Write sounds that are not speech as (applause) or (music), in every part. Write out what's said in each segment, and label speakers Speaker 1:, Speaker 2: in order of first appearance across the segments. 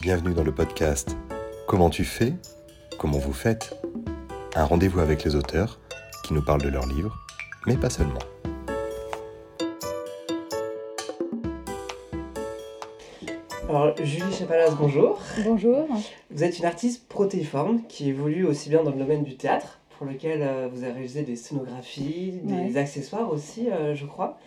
Speaker 1: Bienvenue dans le podcast Comment tu fais Comment vous faites Un rendez-vous avec les auteurs qui nous parlent de leurs livres, mais pas seulement.
Speaker 2: Alors, Julie Chapalas, bonjour.
Speaker 3: Bonjour.
Speaker 2: Vous êtes une artiste protéiforme qui évolue aussi bien dans le domaine du théâtre, pour lequel euh, vous avez réalisé des scénographies, des
Speaker 3: Ouais.
Speaker 2: accessoires aussi, euh, je crois.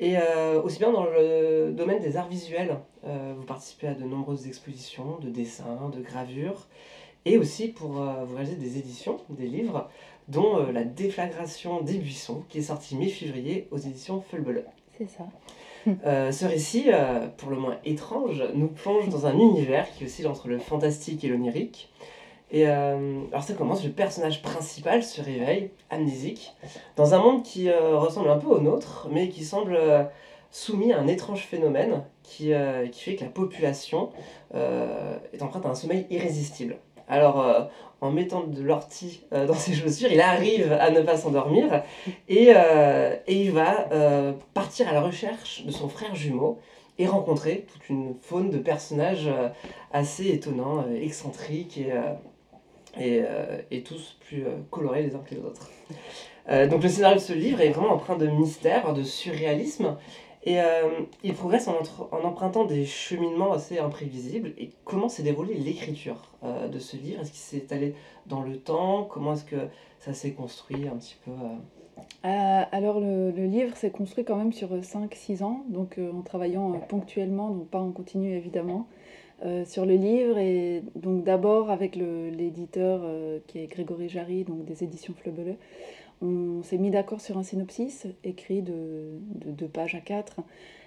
Speaker 2: Et euh, aussi bien dans le domaine des arts visuels. Euh, vous participez à de nombreuses expositions de dessins, de gravures, et aussi pour euh, vous réaliser des éditions, des livres, dont La déflagration des buissons, qui est sorti mi-février aux éditions Fulbele.
Speaker 3: C'est ça.
Speaker 2: Ce récit, pour le moins étrange, nous plonge dans un univers qui oscille entre le fantastique et l'onirique. Et euh, alors ça commence, le personnage principal se réveille, amnésique, dans un monde qui euh, ressemble un peu au nôtre, mais qui semble euh, soumis à un étrange phénomène qui, qui fait que la population est empreinte à un sommeil irrésistible. Alors, en mettant de l'ortie dans ses chaussures, il arrive à ne pas s'endormir et, et il va partir à la recherche de son frère jumeau et rencontrer toute une faune de personnages assez étonnants, excentriques et, et, euh, et tous plus euh, colorés les uns que les autres. (laughs) Euh, donc le scénario de ce livre est vraiment empreint de mystère, de surréalisme, et il progresse en, en empruntant des cheminements assez imprévisibles. Et comment s'est déroulée l'écriture de ce livre? Est-ce qu'il s'est allé dans le temps? Comment est-ce que ça s'est construit un petit peu
Speaker 3: alors le, le livre s'est construit quand même sur 5-6 ans, donc en travaillant ponctuellement, donc pas en continu évidemment, euh, sur le livre. Et donc d'abord avec l'éditeur euh, qui est Grégory Jarry, donc des éditions Fleubele, on s'est mis d'accord sur un synopsis écrit de, de 2 pages à 4.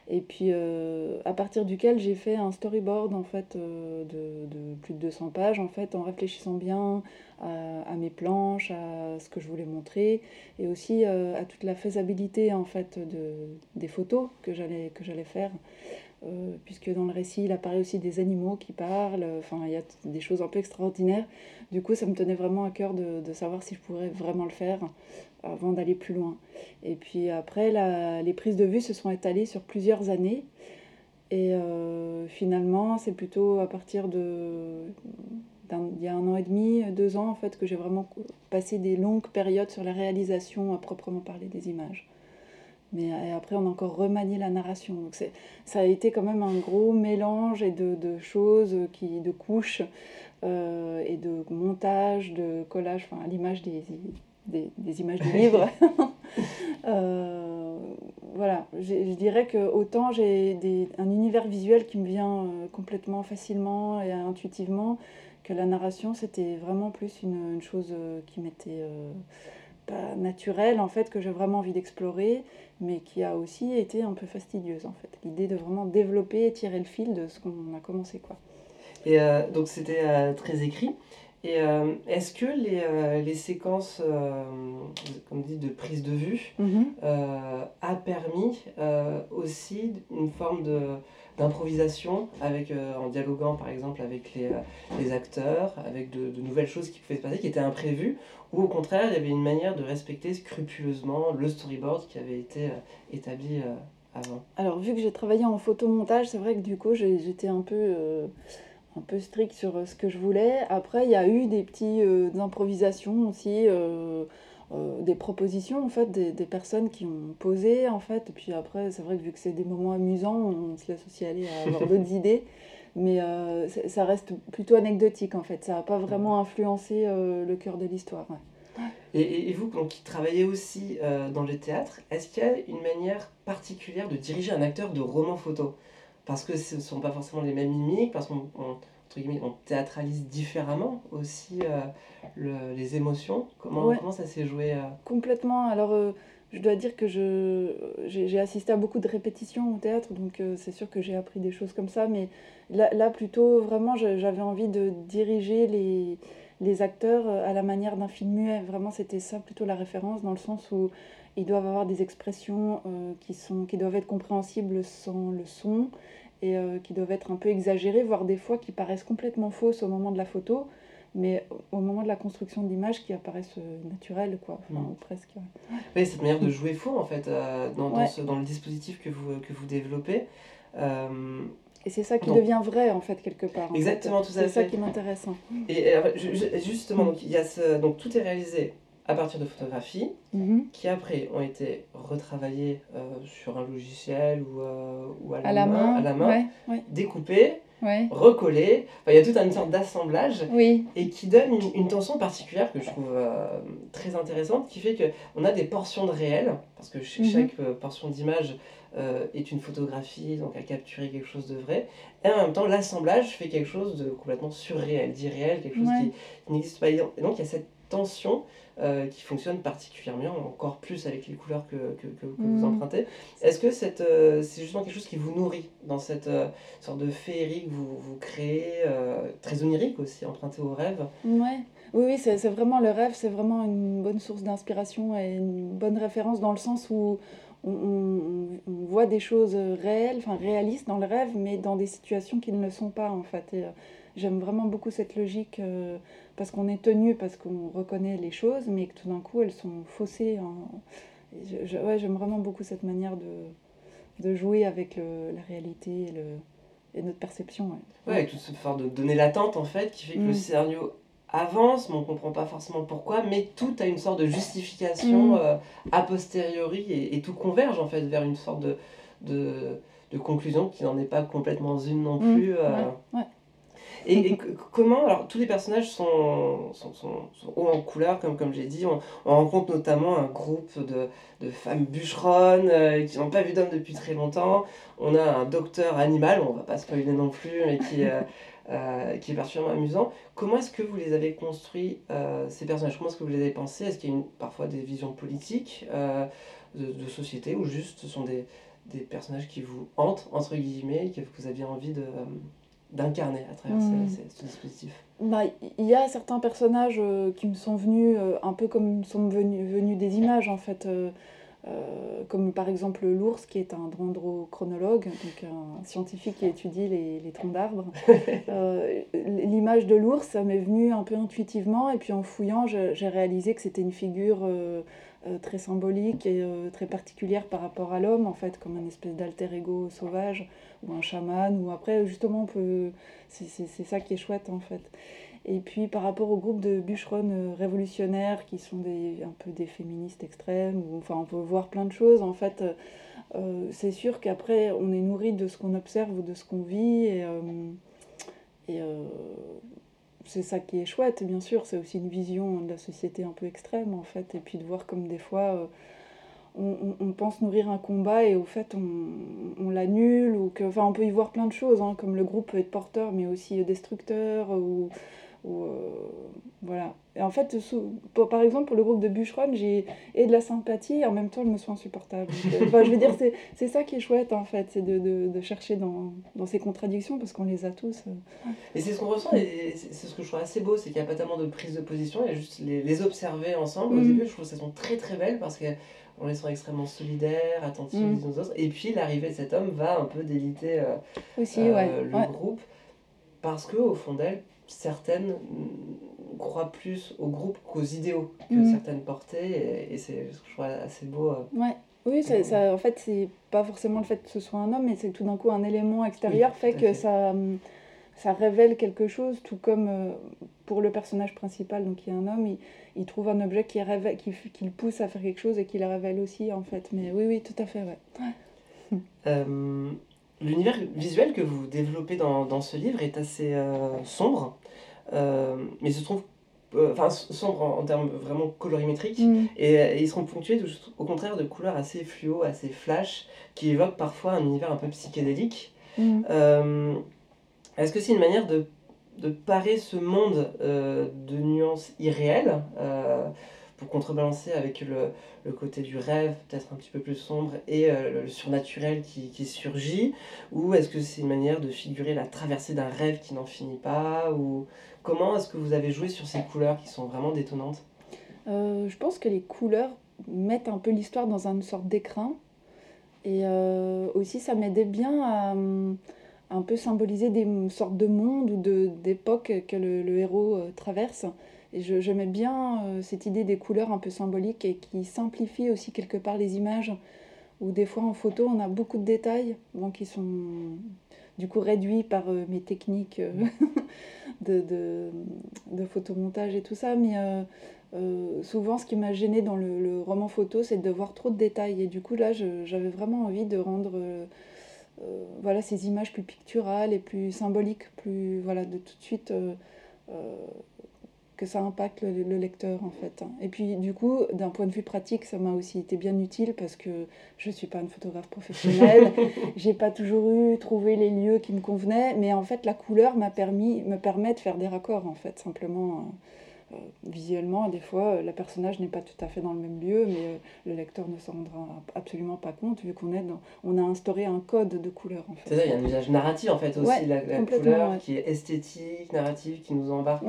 Speaker 3: Et puis euh, à partir duquel j'ai fait un storyboard en fait de, plus de 200 pages en fait en réfléchissant bien à, mes planches, à ce que je voulais montrer et aussi à toute la faisabilité en fait de, des photos que j'allais faire Euh, puisque dans le récit il apparaît aussi des animaux qui parlent. Enfin il y a des choses un peu extraordinaires. Du coup ça me tenait vraiment à cœur de, savoir si je pourrais vraiment le faire avant d'aller plus loin. Et puis après les prises de vue se sont étalées sur plusieurs années. Et euh, finalement c'est plutôt à partir de il y a un an et demi, deux ans en fait, que j'ai vraiment passé des longues périodes sur la réalisation à proprement parler des images. Mais euh, après, on a encore remanié la narration. Donc c'est, ça a été quand même un gros mélange et de, de choses, qui, de couches euh, et de montage, de collage, enfin à l'image des, des, des images du livre. (laughs) (laughs) Euh, voilà, je dirais que autant j'ai des- un univers visuel qui me vient complètement facilement et intuitivement, que la narration, c'était vraiment plus une, une chose qui m'était euh, pas naturelle, en fait, que j'ai vraiment envie d'explorer, mais qui a aussi été un peu fastidieuse, en fait. L'idée de vraiment développer et tirer le fil de ce qu'on a commencé, quoi.
Speaker 2: Et euh, donc c'était euh, très écrit. Et euh, est-ce que les, les séquences, comme dit, de prise de vue, euh, a permis aussi une forme de d'improvisation avec euh, en dialoguant par exemple avec les, euh, les acteurs avec de, de nouvelles choses qui pouvaient se passer qui étaient imprévues ou au contraire il y avait une manière de respecter scrupuleusement le storyboard qui avait été euh, établi avant
Speaker 3: Alors, vu que j'ai travaillé en photomontage, c'est vrai que du coup, j'étais un peu, un peu strict sur ce que je voulais. Après, il y a eu des petites improvisations aussi, euh, des propositions, en fait, des, des personnes qui ont posé, en fait. Et puis après, c'est vrai que vu que c'est des moments amusants, on se laisse aussi aller à avoir (laughs) d'autres idées. Mais euh, ça reste plutôt anecdotique, en fait. Ça n'a pas vraiment influencé euh, le cœur de l'histoire. ouais.
Speaker 2: Et, vous, donc, qui travaillez aussi dans le théâtre, est-ce qu'il y a une manière particulière de diriger un acteur de roman photo Parce que ce ne sont pas forcément les mêmes mimiques, parce qu'on on- entre guillemets, on théâtralise différemment aussi euh, le- les émotions. Comment,
Speaker 3: Ouais.
Speaker 2: comment ça s'est joué euh
Speaker 3: Complètement. Alors, euh, je dois dire que je, j'ai, assisté à beaucoup de répétitions au théâtre, donc c'est sûr que j'ai appris des choses comme ça. Mais là, là plutôt, vraiment, j'avais envie de diriger les, les acteurs à la manière d'un film muet. Vraiment, c'était ça plutôt la référence, dans le sens où ils doivent avoir des expressions euh, qui, sont, qui doivent être compréhensibles sans le son et euh, qui doivent être un peu exagérées, voire des fois qui paraissent complètement fausses au moment de la photo. mais au moment de la construction de l'image qui apparaissent euh, naturelles, quoi, enfin,
Speaker 2: Mm.
Speaker 3: presque.
Speaker 2: Oui, cette manière de jouer faux, en fait, euh, dans, dans
Speaker 3: Ouais.
Speaker 2: ce- dans le dispositif que vous, que vous développez. Euh,
Speaker 3: Et c'est ça qui devient vrai, en fait, quelque part. en
Speaker 2: Exactement,
Speaker 3: fait.
Speaker 2: tout à
Speaker 3: C'est ça qui m'intéresse. hein.
Speaker 2: Et, et, justement, donc, il y a ce, donc tout est réalisé à partir de photographies
Speaker 3: Mhm.
Speaker 2: qui après ont été retravaillées euh, sur un logiciel ou, euh, ou à, la
Speaker 3: À la main.
Speaker 2: à la main,
Speaker 3: Ouais, ouais,
Speaker 2: découpées,
Speaker 3: ouais.
Speaker 2: recollées. Enfin, il y a toute une sorte d'assemblage
Speaker 3: Oui.
Speaker 2: et qui donne une, une tension particulière que je trouve euh, très intéressante, qui fait qu'on a des portions de réel, parce que
Speaker 3: Mhm.
Speaker 2: chaque portion d'image est une photographie, donc à capturer quelque chose de vrai, et en même temps l'assemblage fait quelque chose de complètement surréel, d'irréel, quelque chose qui, qui n'existe pas. Et donc il y a cette tension euh, qui fonctionne particulièrement, encore plus avec les couleurs que, que, que- que vous
Speaker 3: Mhm.
Speaker 2: empruntez. Est-ce que euh, c'est justement quelque chose qui vous nourrit dans cette euh, sorte de féerie que vous, vous créez, très onirique aussi, emprunté au rêve?
Speaker 3: Ouais. Oui, oui, c'est c'est vraiment le rêve, c'est vraiment une bonne source d'inspiration et une bonne référence dans le sens où on, on- on voit des choses réelles, enfin réalistes dans le rêve, mais dans des situations qui ne le sont pas en fait. Et, j'aime vraiment beaucoup cette logique euh, parce qu'on est tenu, parce qu'on reconnaît les choses, mais que tout d'un coup elles sont faussées. en- et je- je- ouais, j'aime vraiment beaucoup cette manière de, de jouer avec le- la réalité et, le, et notre perception. ouais.
Speaker 2: Ouais, avec toute cette forme de données latentes en fait, qui fait que le
Speaker 3: Mm.
Speaker 2: scénario avance, mais on comprend pas forcément pourquoi, mais tout a une sorte de justification
Speaker 3: Mm.
Speaker 2: euh, a posteriori et, et tout converge en fait vers une sorte de, de, de conclusion qui n'en est pas complètement une non
Speaker 3: Mm,
Speaker 2: plus. euh.
Speaker 3: ouais, ouais.
Speaker 2: Et, comment, alors tous les personnages sont, sont, sont, hauts en couleur, comme, comme j'ai dit, on, on rencontre notamment un groupe de, de femmes bûcheronnes euh, qui n'ont pas vu d'hommes depuis très longtemps. On a un docteur animal, on va pas spoiler non plus, mais qui, euh, euh, qui est particulièrement amusant. Comment est-ce que vous les avez construits, ces personnages? Comment est-ce que vous les avez pensés? Est-ce qu'il y a parfois des visions politiques de, société ou juste ce sont des, des personnages qui vous hantent, entre guillemets, que vous aviez envie de, d'incarner à travers
Speaker 3: Mm.
Speaker 2: ce, ce- ce dispositif
Speaker 3: Bah, il y a certains personnages euh, qui me sont venus euh, un peu comme sont venus, venus des images en fait, euh, comme par exemple l'ours qui est un dendrochronologue, donc un scientifique qui étudie les, les troncs d'arbres. (laughs) Euh, L'image de l'ours, ça m'est venu un peu intuitivement et puis en fouillant, j'ai réalisé que c'était une figure euh, très symbolique et très particulière par rapport à l'homme en fait, comme un espèce d'alter ego sauvage ou un chaman ou après justement on peut c'est ça qui est chouette en fait. Et puis par rapport au groupe de bûcheronnes euh, révolutionnaires qui sont des, un peu des féministes extrêmes, ou, enfin on peut voir plein de choses en fait. euh, euh, c'est sûr qu'après on est nourri de ce qu'on observe ou de ce qu'on vit et, et c'est ça qui est chouette bien sûr. C'est aussi une vision de la société un peu extrême en fait et puis de voir comme des fois on, on- on pense nourrir un combat et au fait on, on l'annule ou que enfin on peut y voir plein de choses hein, comme le groupe peut être porteur mais aussi destructeur ou, ou, euh, voilà et en fait sous- pour- par exemple pour le groupe de bûcherons j'ai et de la sympathie et en même temps je me sens insupportable (laughs) enfin je veux dire c'est c'est ça qui est chouette en fait c'est de, de- de chercher dans, dans ces contradictions parce qu'on les a tous euh.
Speaker 2: Et c'est ce qu'on ressent, et c'est c'est ce que je trouve assez beau, c'est qu'il n'y a pas tellement de prise de position, il y a juste les, les observer ensemble. Au
Speaker 3: Mhm.
Speaker 2: début, je trouve que ça sont très très belles parce qu'on les sent extrêmement solidaires, attentifs
Speaker 3: Mhm.
Speaker 2: les uns aux autres. Et puis l'arrivée de cet homme va un peu déliter euh,
Speaker 3: aussi
Speaker 2: euh,
Speaker 3: ouais,
Speaker 2: le
Speaker 3: ouais.
Speaker 2: groupe parce qu'au fond d'elles, certaines mm, croient plus au groupe qu'aux idéaux que
Speaker 3: Mhm.
Speaker 2: certaines portaient, et, et c'est ce que je trouve assez beau. euh.
Speaker 3: Ouais. Oui, ça, ça- en fait, c'est pas forcément le fait que ce soit un homme, mais c'est tout d'un coup, un élément extérieur
Speaker 2: Oui,
Speaker 3: fait que
Speaker 2: fait.
Speaker 3: ça, hum, ça révèle quelque chose, tout comme euh, pour le personnage principal, donc qui est un homme, il, il trouve un objet qui, révèle, qui, qui le pousse à faire quelque chose et qui le révèle aussi, en fait. Mais oui, oui, tout à fait, ouais.
Speaker 2: Euh, L'univers visuel que vous développez dans, dans ce livre est assez euh, sombre, euh, mais se trouve euh, enfin sombre en, en termes vraiment colorimétriques.
Speaker 3: Mm.
Speaker 2: Et, et ils seront ponctués de- au contraire de couleurs assez fluo, assez flash, qui évoquent parfois un univers un peu psychédélique.
Speaker 3: Mm.
Speaker 2: Euh, Est-ce que c'est une manière de, de parer ce monde euh, de nuances irréelles? Euh, pour contrebalancer avec le, le côté du rêve, peut-être un petit peu plus sombre, et euh, le, surnaturel qui, qui surgit Ou est-ce que c'est une manière de figurer la traversée d'un rêve qui n'en finit pas ou Comment est-ce que vous avez joué sur ces couleurs qui sont vraiment détonnantes?
Speaker 3: Euh, je pense que les couleurs mettent un peu l'histoire dans une sorte d'écrin. Et euh, aussi, ça m'aidait bien à un peu symboliser des sortes de mondes ou d'époques que le, héros traverse. Et je- j'aimais bien euh, cette idée des couleurs un peu symboliques et qui simplifie aussi quelque part les images. Où des fois en photo, on a beaucoup de détails bon, qui sont du coup réduit par mes techniques (laughs) de, de, de, photomontage et tout ça. Mais souvent, ce qui m'a gêné dans le, roman photo, c'est de voir trop de détails. Et du coup, là, j'avais vraiment envie de rendre voilà, ces images plus picturales et plus symboliques, plus voilà, de tout de suite que ça impacte le, lecteur en fait. Et puis du coup, d'un point de vue pratique, ça m'a aussi été bien utile parce que je ne suis pas une photographe professionnelle, (laughs) j'ai pas toujours eu trouvé les lieux qui me convenaient, mais en fait la couleur m'a permis, me permet de faire des raccords en fait, simplement. Euh, visuellement, des fois, euh, le personnage n'est pas tout à fait dans le même lieu, mais euh, le lecteur ne s'en rendra absolument pas compte, vu qu'on est dans, on a instauré un code de couleur. En fait.
Speaker 2: C'est ça, il y a un usage narratif en fait aussi, la, couleur qui est esthétique, narrative, qui nous embarque.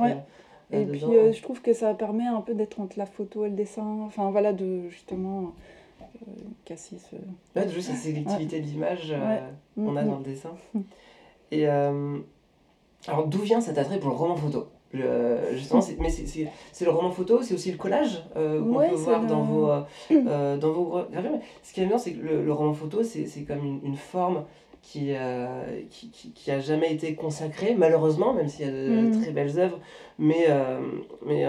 Speaker 3: Et puis euh, je trouve que ça permet un peu d'être entre la photo et le dessin, enfin voilà, de justement euh, casser ce.
Speaker 2: Ouais, jouer cette sélectivité de l'image euh, qu'on a mm, dans le mm. dessin. Et alors d'où vient cet attrait pour le roman photo? Justement, mais c'est le roman photo, c'est aussi le collage qu'on peut voir dans, vos, (clears throat) dans vos gravures. Ce qui est bien, c'est que le, le, roman photo, c'est comme une, une forme qui, euh, qui, qui, a jamais été consacré, malheureusement, même s'il y a de mm. très belles œuvres, mais, euh, mais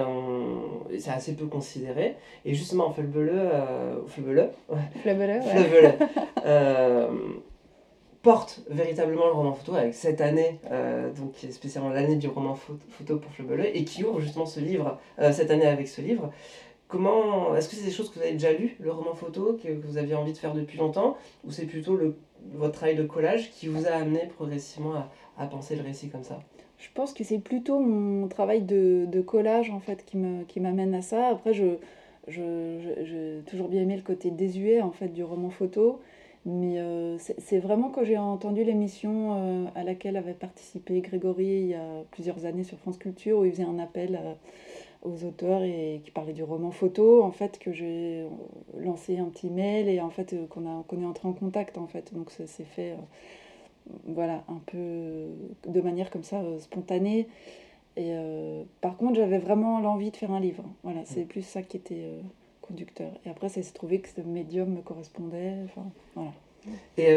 Speaker 2: c'est assez peu considéré. Et justement, Flebele, euh, euh, porte véritablement le roman photo avec cette année, donc spécialement l'année du roman photo pour Flebele, et qui ouvre justement ce livre, cette année avec ce livre. Comment, est-ce que c'est des choses que vous avez déjà lues, le roman photo, que, vous aviez envie de faire depuis longtemps, ou c'est plutôt le votre travail de collage qui vous a amené progressivement à, penser le récit comme ça?
Speaker 3: Je pense que c'est plutôt mon travail de, collage en fait qui m'amène qui à ça. Après, je, j'ai toujours bien aimé le côté désuet en fait du roman photo. Mais euh, c'est vraiment quand j'ai entendu l'émission euh, à laquelle avait participé Grégory il y a plusieurs années sur France Culture, où il faisait un appel euh, aux auteurs et qui parlait du roman photo, en fait, que j'ai lancé un petit mail et en fait euh, qu'on a qu'on est entré en contact en fait. Donc ça s'est fait euh, voilà un peu de manière comme ça euh, spontanée. Et par contre, j'avais vraiment l'envie de faire un livre. Voilà, c'est plus ça qui était conducteur. Et après, ça s'est trouvé que ce médium me correspondait. Enfin, voilà.
Speaker 2: Et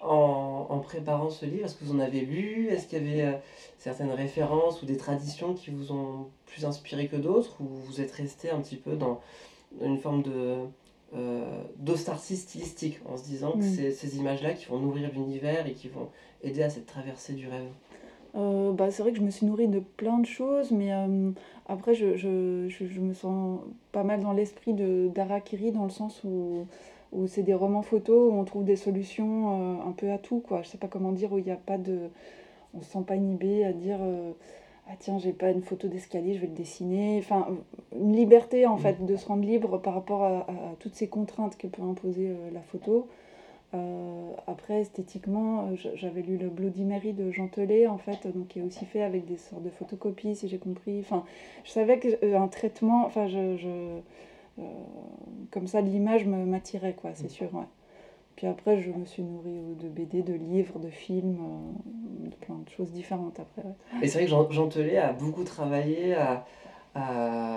Speaker 2: en, en, préparant ce livre, est-ce que vous en avez lu? Est-ce qu'il y avait euh, certaines références ou des traditions qui vous ont plus inspiré que d'autres? Ou vous êtes resté un petit peu dans une forme de euh, d'ostarcie stylistique en se disant que c'est ces images-là qui vont nourrir l'univers et qui vont aider à cette traversée du rêve?
Speaker 3: Euh, bah, c'est vrai que je me suis nourrie de plein de choses, mais après, je, je, je, je, me sens pas mal dans l'esprit d'Arakiri, dans le sens où où c'est des romans photos où on trouve des solutions euh, un peu à tout, quoi. Je sais pas comment dire, où il n'y a pas de... On se sent pas inhibé à dire... Euh, ah tiens, j'ai pas une photo d'escalier, je vais le dessiner. Enfin, une liberté en fait de se rendre libre par rapport à, toutes ces contraintes que peut imposer euh, la photo. après, esthétiquement, j'avais lu le Bloody Mary de Jean Telet, en fait, donc qui est aussi fait avec des sortes de photocopies, si j'ai compris. Enfin, je savais qu'un traitement, enfin, je, je comme ça, l'image m'attirait, quoi, c'est sûr. Ouais. Puis après, je me suis nourrie de BD, de livres, de films, euh, de plein de choses différentes après.
Speaker 2: Et c'est vrai que Jean, Jean a beaucoup travaillé à,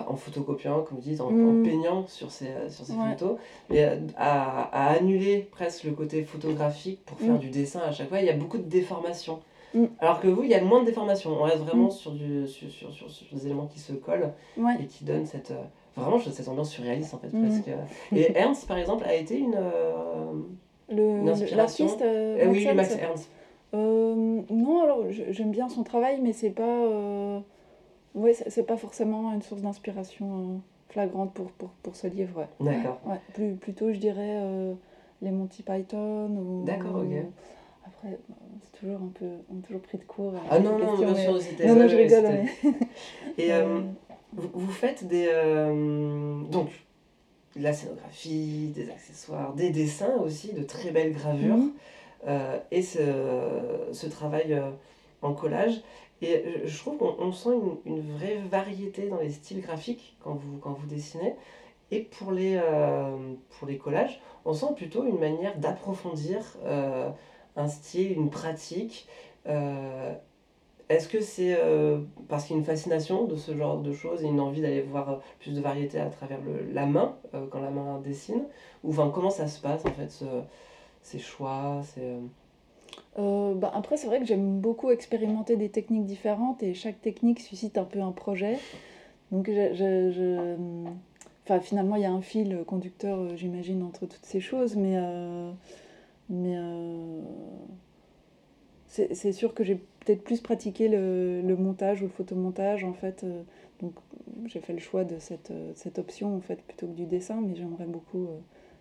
Speaker 2: en photocopiant, comme vous dites, en, mm. peignant sur ses, sur ses photos, mais à, à, annuler presque le côté photographique pour faire mm. du dessin à chaque fois. Il y a beaucoup de déformations. Mm. Alors que vous, il y a moins de déformations. On reste vraiment sur, du, sur, sur, sur, sur, des éléments qui se collent et qui donnent cette, euh, Vraiment, cette ambiance surréaliste en fait. Mm. Et (laughs) Ernst, par exemple, a été une, euh,
Speaker 3: le,
Speaker 2: inspiration.
Speaker 3: Euh,
Speaker 2: eh oui, Max Ernst.
Speaker 3: Euh, non, alors j'aime bien son travail, mais c'est pas, ouais, c'est pas forcément une source d'inspiration flagrante pour, pour, pour, ce livre.
Speaker 2: D'accord.
Speaker 3: Ouais, plus, plutôt, je dirais les Monty Python. Ou,
Speaker 2: D'accord, ok.
Speaker 3: Après, c'est toujours un peu, on est toujours pris de court.
Speaker 2: Ah non, non, bien sûr,
Speaker 3: c'était. Non, non, je rigole. Mais...
Speaker 2: Et (laughs) vous, faites des. Euh, donc, la scénographie, des accessoires, des dessins aussi, de très belles gravures, mhm. euh, et ce, ce travail euh, en collage. Et je trouve qu'on sent une, une, vraie variété dans les styles graphiques quand vous, quand vous dessinez. Et pour les, pour les collages, on sent plutôt une manière d'approfondir un style, une pratique. Est-ce que c'est euh, parce qu'il y a une fascination de ce genre de choses et une envie d'aller voir euh, plus de variété à travers le, la main, euh, quand la main dessine? Ou enfin, comment ça se passe en fait, ce, ces choix
Speaker 3: bah, après, c'est vrai que j'aime beaucoup expérimenter des techniques différentes et chaque technique suscite un peu un projet. Donc, je, je- Enfin, finalement, il y a un fil conducteur, j'imagine, entre toutes ces choses, mais, mais c'est sûr que j'ai peut-être plus pratiqué le, le montage ou le photomontage, en fait. euh, donc, j'ai fait le choix de cette, euh, cette option, en fait, plutôt que du dessin, mais j'aimerais beaucoup euh,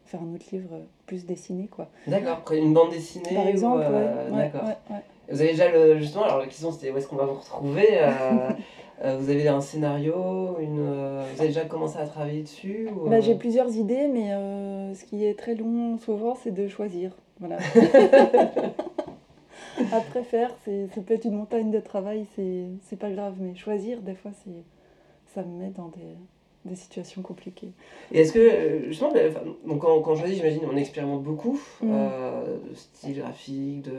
Speaker 3: faire un autre livre plus dessiné, quoi.
Speaker 2: D'accord, une bande dessinée
Speaker 3: Par exemple, ouais, ouais,
Speaker 2: D'accord.
Speaker 3: ouais.
Speaker 2: Vous avez déjà le. Justement, alors la question c'était où est-ce qu'on va vous retrouver (laughs) Vous avez un scénario une, Vous avez déjà commencé à travailler dessus ou,
Speaker 3: Bah, j'ai plusieurs idées, mais ce qui est très long souvent, c'est de choisir. Voilà. (laughs) (laughs) Après faire, c'est, ça peut être une montagne de travail, c'est, pas grave, mais choisir, des fois, ça me met dans des, des situations compliquées.
Speaker 2: Et est-ce que, justement, enfin, donc quand, quand je choisis, j'imagine, on expérimente beaucoup
Speaker 3: Mm.
Speaker 2: euh, de style graphique, de,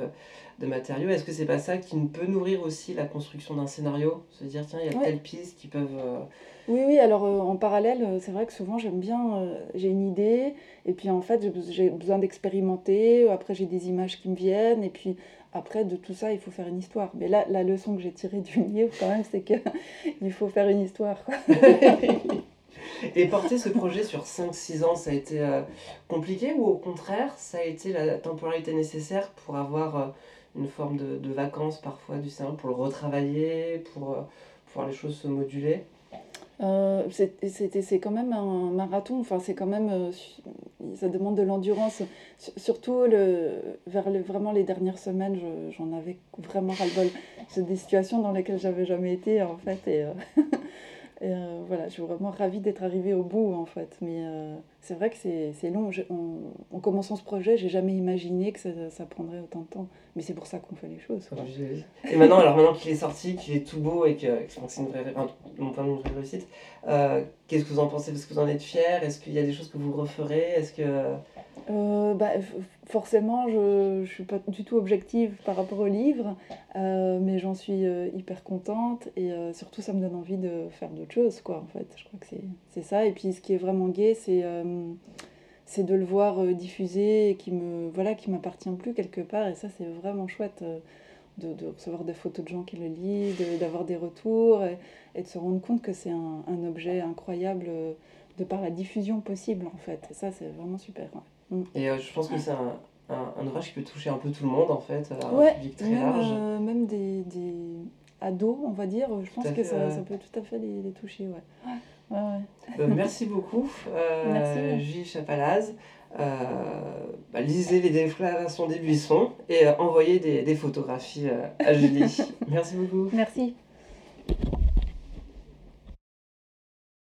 Speaker 2: de matériaux. Est-ce que c'est pas ça qui peut nourrir aussi la construction d'un scénario? Se dire, tiens, il y a
Speaker 3: Ouais.
Speaker 2: telle piste qui peuvent. euh,
Speaker 3: Oui, oui, alors euh, en parallèle, c'est vrai que souvent j'aime bien, j'ai une idée, et puis en fait j'ai besoin d'expérimenter, après j'ai des images qui me viennent, et puis après de tout ça il faut faire une histoire. Mais là, la leçon que j'ai tirée du livre quand même, c'est que (laughs) il faut faire une histoire. (laughs)
Speaker 2: Et porter ce projet sur 5-6 ans, ça a été euh, compliqué ou au contraire, ça a été la temporalité nécessaire pour avoir euh, une forme de, vacances parfois du cerveau, pour le retravailler, pour, euh, pour voir les choses se moduler?
Speaker 3: Euh, c'est- quand même un marathon, enfin c'est quand même, euh, ça demande de l'endurance, Sur- surtout le, vers vraiment les dernières semaines, je- j'en avais vraiment ras-le-bol. C'est des situations dans lesquelles j'avais jamais été en fait, euh, (laughs) et, euh, voilà, je suis vraiment ravie d'être arrivée au bout en fait. Mais euh, c'est vrai que c'est, c'est long. Je- en, en commençant ce projet, j'ai jamais imaginé que ça, ça prendrait autant de temps. Mais c'est pour ça qu'on fait les choses. quoi.
Speaker 2: Et maintenant, alors maintenant qu'il est sorti, qu'il est tout beau et que, que je pense que c'est une vraie, mon point de vraie réussite, euh, qu'est-ce que vous en pensez? Est-ce que vous en êtes fier Est-ce qu'il y a des choses que vous referez? Est-ce que...
Speaker 3: Euh, bah, forcément, je ne suis pas du tout objective par rapport au livre, euh, mais j'en suis euh, hyper contente et surtout ça me donne envie de faire d'autres choses, quoi, en fait. Je crois que c'est ça. Et puis ce qui est vraiment gai, c'est de le voir diffusé et qui me voilà, qui m'appartient plus quelque part. Et ça, c'est vraiment chouette de, recevoir des photos de gens qui le lisent, d'avoir des retours et, de se rendre compte que c'est un, objet incroyable de par la diffusion possible, en fait. Et ça, c'est vraiment super.
Speaker 2: Et euh, je pense que c'est un, un, un ouvrage qui peut toucher un peu tout le monde, en fait, à un
Speaker 3: Ouais,
Speaker 2: public très
Speaker 3: même,
Speaker 2: large.
Speaker 3: euh, même des, des ados, on va dire, je pense que
Speaker 2: fait,
Speaker 3: ça, ça peut tout à fait les, les toucher. Ouais. Ouais, ouais.
Speaker 2: Euh, merci beaucoup, euh,
Speaker 3: Merci.
Speaker 2: Gilles Chapalaz. Euh, bah, lisez les déclarations des buissons et euh, envoyez des, des photographies euh, à Julie. (laughs) merci beaucoup.
Speaker 3: Merci.